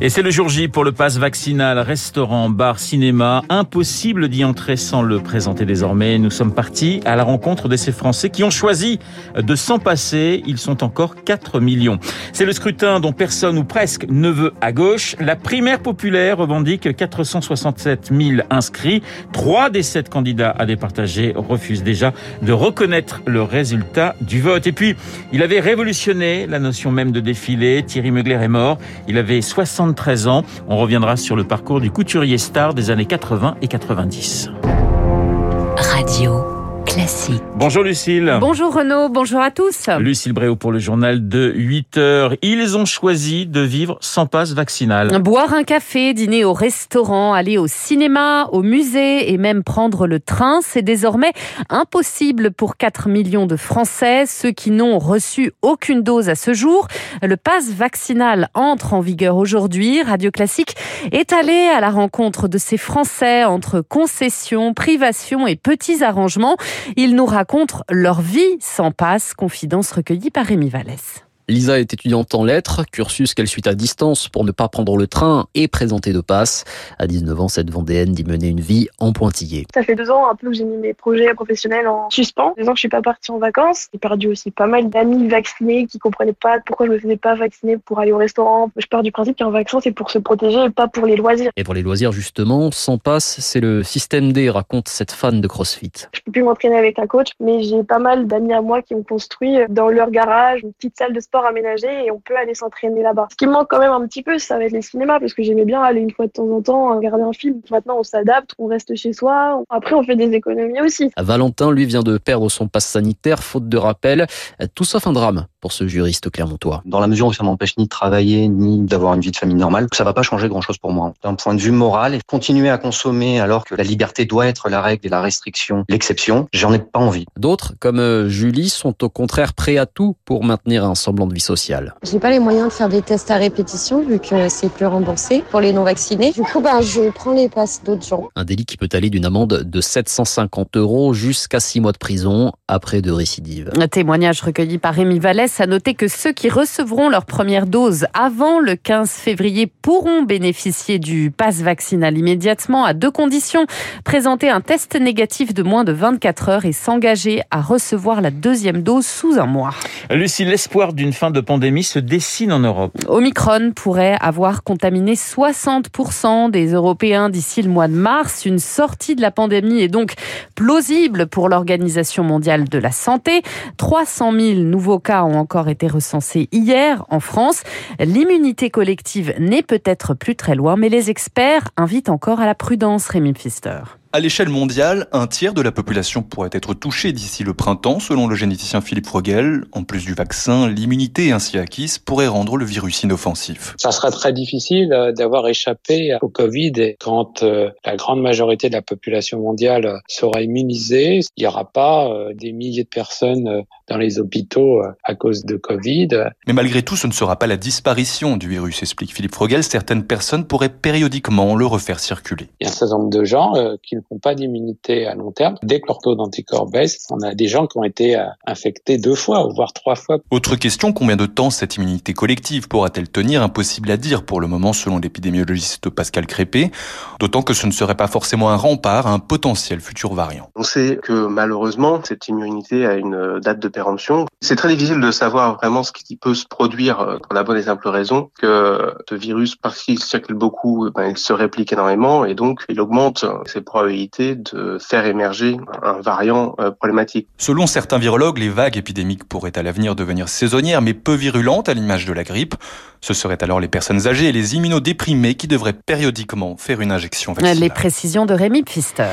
Et c'est le jour J pour le pass vaccinal, restaurant, bar, cinéma. Impossible d'y entrer sans le présenter désormais. Nous sommes partis à la rencontre de ces Français qui ont choisi de s'en passer. Ils sont encore 4 millions. C'est le scrutin dont personne ou presque ne veut à gauche. La primaire populaire revendique 467 000 inscrits. Trois des sept candidats à départager refusent déjà de reconnaître le résultat du vote. Et puis, il avait révolutionné la notion même de défilé. Thierry Mugler est mort. Il avait 60 13 ans. On reviendra sur le parcours du couturier star des années 80 et 90. Radio. Classique. Bonjour Lucille. Bonjour Renaud, bonjour à tous. Lucille Bréau pour le journal de 8 heures. Ils ont choisi de vivre sans passe vaccinal. Boire un café, dîner au restaurant, aller au cinéma, au musée et même prendre le train, c'est désormais impossible pour 4 millions de Français, ceux qui n'ont reçu aucune dose à ce jour. Le passe vaccinal entre en vigueur aujourd'hui. Radio Classique est allé à la rencontre de ces Français entre concessions, privations et petits arrangements. Ils nous racontent leur vie sans passe, confidence recueillie par Rémi Vallès. Lisa est étudiante en lettres, cursus qu'elle suit à distance pour ne pas prendre le train et présenter de passe. À 19 ans, cette Vendéenne dit mener une vie en pointillé. Ça fait deux ans un peu que j'ai mis mes projets professionnels en suspens. Deux ans que je suis pas partie en vacances. J'ai perdu aussi pas mal d'amis vaccinés qui comprenaient pas pourquoi je me faisais pas vacciner pour aller au restaurant. Je pars du principe qu'un vaccin c'est pour se protéger et pas pour les loisirs. Et pour les loisirs justement, sans passe, c'est le système D, raconte cette fan de CrossFit. Je peux plus m'entraîner avec un coach, mais j'ai pas mal d'amis à moi qui ont construit dans leur garage une petite salle de sport aménagé et on peut aller s'entraîner là-bas. Ce qui me manque quand même un petit peu, ça va être les cinémas parce que j'aimais bien aller une fois de temps en temps euh, regarder un film. Maintenant, on s'adapte, on reste chez soi. Après, on fait des économies aussi. Valentin, lui, vient de perdre son passe sanitaire faute de rappel. Tout sauf un drame pour ce juriste clermontois. Dans la mesure où ça m'empêche ni de travailler, ni d'avoir une vie de famille normale, ça va pas changer grand chose pour moi. D'un point de vue moral, et continuer à consommer alors que la liberté doit être la règle et la restriction l'exception, j'en ai pas envie. D'autres, comme euh, Julie, sont au contraire prêts à tout pour maintenir un semblant de vie sociale. J'ai pas les moyens de faire des tests à répétition vu que c'est plus remboursé pour les non vaccinés. Du coup, ben, je prends les passes d'autres gens. Un délit qui peut aller d'une amende de 750 euros jusqu'à 6 mois de prison après de récidive. Un témoignage recueilli par Rémi Vallès à noter que ceux qui recevront leur première dose avant le 15 février pourront bénéficier du pass vaccinal immédiatement à deux conditions. Présenter un test négatif de moins de 24 heures et s'engager à recevoir la deuxième dose sous un mois. Lucie, l'espoir d'une fin de pandémie se dessine en Europe. Omicron pourrait avoir contaminé 60% des Européens d'ici le mois de mars. Une sortie de la pandémie est donc plausible pour l'Organisation mondiale de la santé. 300 000 nouveaux cas ont encore été recensés hier en France. L'immunité collective n'est peut-être plus très loin, mais les experts invitent encore à la prudence, Rémi Pfister. À l'échelle mondiale, un tiers de la population pourrait être touchée d'ici le printemps, selon le généticien Philippe Frogel. En plus du vaccin, l'immunité ainsi acquise pourrait rendre le virus inoffensif. Ça sera très difficile euh, d'avoir échappé au Covid quand euh, la grande majorité de la population mondiale sera immunisée. Il n'y aura pas euh, des milliers de personnes dans les hôpitaux à cause de Covid. Mais malgré tout, ce ne sera pas la disparition du virus, explique Philippe Frogel. Certaines personnes pourraient périodiquement le refaire circuler. Il y a un certain nombre de gens qui n'ont pas d'immunité à long terme. Dès que leur taux d'anticorps baisse, on a des gens qui ont été infectés deux fois, voire trois fois. Autre question, combien de temps cette immunité collective pourra-t-elle tenir? Impossible à dire pour le moment selon l'épidémiologiste Pascal Crépé, d'autant que ce ne serait pas forcément un rempart à un potentiel futur variant. On sait que malheureusement, cette immunité a une date de péremption. C'est très difficile de savoir vraiment ce qui peut se produire pour la bonne et simple raison que ce virus, parce qu'il circule beaucoup, ben, il se réplique énormément et donc il augmente ses probabilités de faire émerger un variant problématique. Selon certains virologues, les vagues épidémiques pourraient à l'avenir devenir saisonnières mais peu virulentes à l'image de la grippe. Ce seraient alors les personnes âgées et les immunodéprimés qui devraient périodiquement faire une injection vaccinale. Les précisions de Rémi Pfister.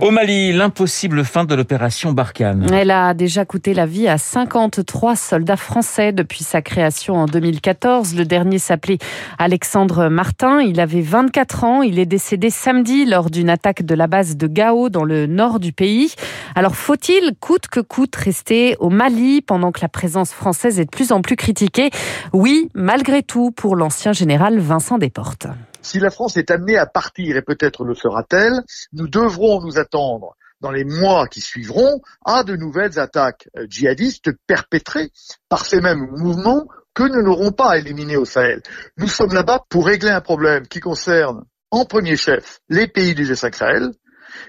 Au Mali, l'impossible fin de l'opération Barkhane. Elle a déjà coûté la vie à 53 soldats français depuis sa création en 2014. Le dernier s'appelait Alexandre Martin. Il avait 24 ans. Il est décédé samedi lors d'une attaque de la base de Gao dans le nord du pays. Alors faut-il, coûte que coûte, rester au Mali pendant que la présence française est de plus en plus critiquée? Oui, malgré tout, pour l'ancien général Vincent Desportes. Si la France est amenée à partir, et peut-être le sera-t-elle, nous devrons nous attendre dans les mois qui suivront à de nouvelles attaques djihadistes perpétrées par ces mêmes mouvements que nous n'aurons pas éliminés au Sahel. Nous sommes là-bas pour régler un problème qui concerne en premier chef les pays du G5 Sahel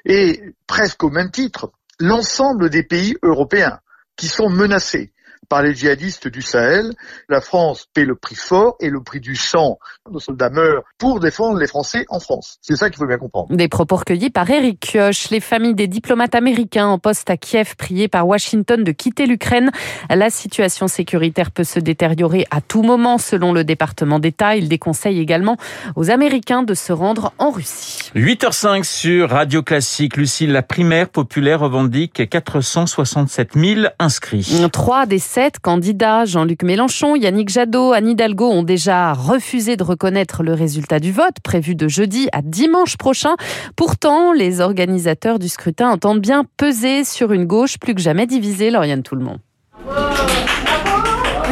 et presque au même titre l'ensemble des pays européens qui sont menacés par les djihadistes du Sahel. La France paie le prix fort et le prix du sang. Nos soldats meurent pour défendre les Français en France. C'est ça qu'il faut bien comprendre. Des propos recueillis par Eric Kioch. Les familles des diplomates américains en poste à Kiev priées par Washington de quitter l'Ukraine. La situation sécuritaire peut se détériorer à tout moment selon le département d'État. Il déconseille également aux Américains de se rendre en Russie. 8h05 sur Radio Classique. Lucille, la primaire populaire revendique 467 000 inscrits. Trois des sept candidats, Jean-Luc Mélenchon, Yannick Jadot, Anne Hidalgo, ont déjà refusé de reconnaître le résultat du vote prévu de jeudi à dimanche prochain. Pourtant, les organisateurs du scrutin entendent bien peser sur une gauche plus que jamais divisée, Lauriane Tout le monde.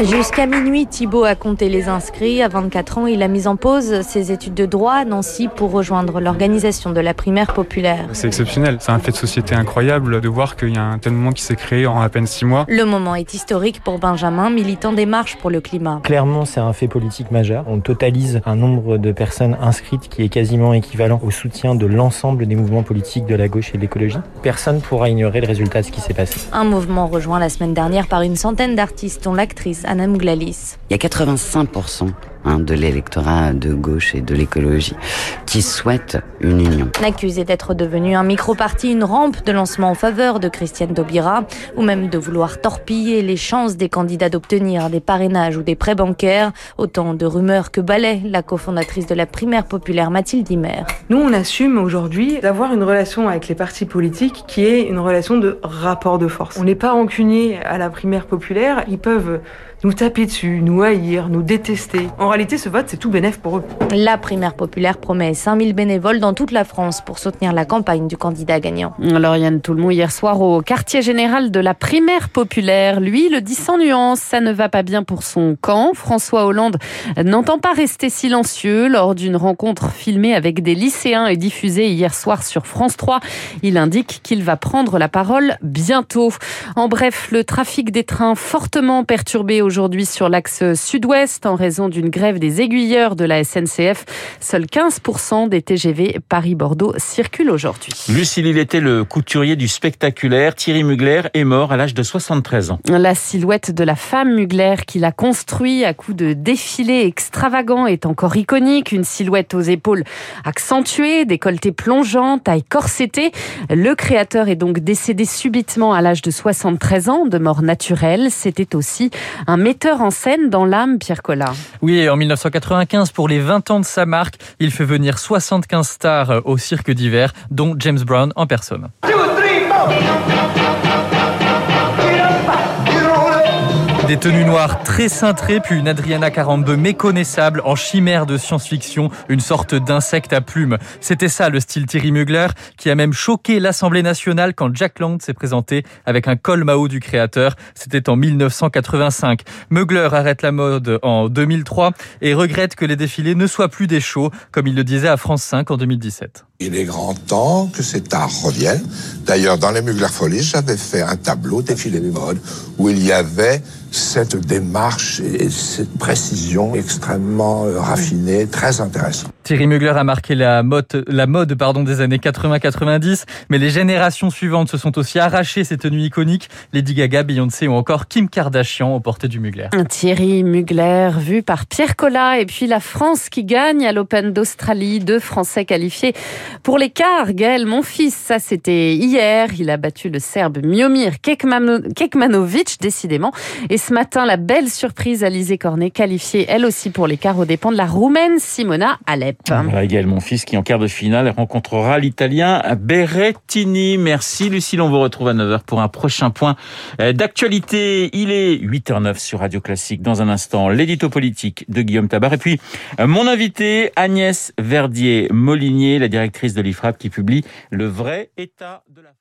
Jusqu'à minuit, Thibault a compté les inscrits. À 24 ans, il a mis en pause ses études de droit à Nancy pour rejoindre l'organisation de la primaire populaire. C'est exceptionnel. C'est un fait de société incroyable de voir qu'il y a un tel moment qui s'est créé en à peine six mois. Le moment est historique pour Benjamin, militant des marches pour le climat. Clairement, c'est un fait politique majeur. On totalise un nombre de personnes inscrites qui est quasiment équivalent au soutien de l'ensemble des mouvements politiques de la gauche et de l'écologie. Personne pourra ignorer le résultat de ce qui s'est passé. Un mouvement rejoint la semaine dernière par une centaine d'artistes, dont l'actrice Anna Mouglalis. Il y a 85% hein, de l'électorat de gauche et de l'écologie qui souhaite une union. Accusé d'être devenu un micro-parti, une rampe de lancement en faveur de Christiane Taubira, ou même de vouloir torpiller les chances des candidats d'obtenir des parrainages ou des prêts bancaires, autant de rumeurs que balaie la cofondatrice de la primaire populaire Mathilde Himer. Nous, on assume aujourd'hui d'avoir une relation avec les partis politiques qui est une relation de rapport de force. On n'est pas rancunier à la primaire populaire, ils peuvent nous taper dessus, nous haïr, nous détester. En réalité, ce vote, c'est tout bénéf pour eux. La primaire populaire promet 5000 bénévoles dans toute la France pour soutenir la campagne du candidat gagnant. Lauriane Toulmont, hier soir au quartier général de la primaire populaire, lui le dit sans nuance, ça ne va pas bien pour son camp. François Hollande n'entend pas rester silencieux lors d'une rencontre filmée avec des lycéens et diffusée hier soir sur France 3. Il indique qu'il va prendre la parole bientôt. En bref, le trafic des trains fortement perturbé aujourd'hui sur l'axe sud-ouest en raison d'une grève des aiguilleurs de la SNCF. Seuls 15% des TGV Paris-Bordeaux circulent aujourd'hui. Lucille, il était le couturier du spectaculaire. Thierry Mugler est mort à l'âge de 73 ans. La silhouette de la femme Mugler qu'il a construit à coups de défilés extravagants est encore iconique. Une silhouette aux épaules accentuées, décolleté plongeant, taille corsetée. Le créateur est donc décédé subitement à l'âge de 73 ans de mort naturelle. C'était aussi un metteur en scène dans l'âme, Pierre Collat. Oui, en 1995, pour les 20 ans de sa marque, il fait venir 75 stars au cirque d'hiver, dont James Brown en personne. Des tenues noires très cintrées, puis une Adriana 42 méconnaissable en chimère de science-fiction, une sorte d'insecte à plumes. C'était ça le style Thierry Mugler, qui a même choqué l'Assemblée nationale quand Jack Lang s'est présenté avec un col Mao du créateur. C'était en 1985. Mugler arrête la mode en 2003 et regrette que les défilés ne soient plus des shows, comme il le disait à France 5 en 2017. Il est grand temps que cet art revienne. D'ailleurs, dans les Mugler Folies, j'avais fait un tableau défilé de mode où il y avait cette démarche et cette précision extrêmement raffinée, très intéressante. Thierry Mugler a marqué la mode, la mode pardon, des années 80-90, mais les générations suivantes se sont aussi arrachées ces tenues iconiques. Lady Gaga, Beyoncé ou encore Kim Kardashian ont porté du Mugler. Thierry Mugler, vu par Pierre Collat, et puis la France qui gagne à l'Open d'Australie, deux Français qualifiés pour l'écart. Gaël, mon fils, ça c'était hier, il a battu le Serbe Miomir Kekmanovic, décidément, et ce matin, la belle surprise Alizé Cornet, qualifiée elle aussi pour l'écart aux dépens de la Roumaine Simona Alep. Gaël Monfils qui en quart de finale rencontrera l'Italien Berrettini. Merci Lucille, on vous retrouve à 9h pour un prochain point d'actualité. Il est 8h09 sur Radio Classique. Dans un instant, l'édito politique de Guillaume Tabar. Et puis, mon invité, Agnès Verdier-Molinier, la directrice de l'IFRAP qui publie Le vrai état de la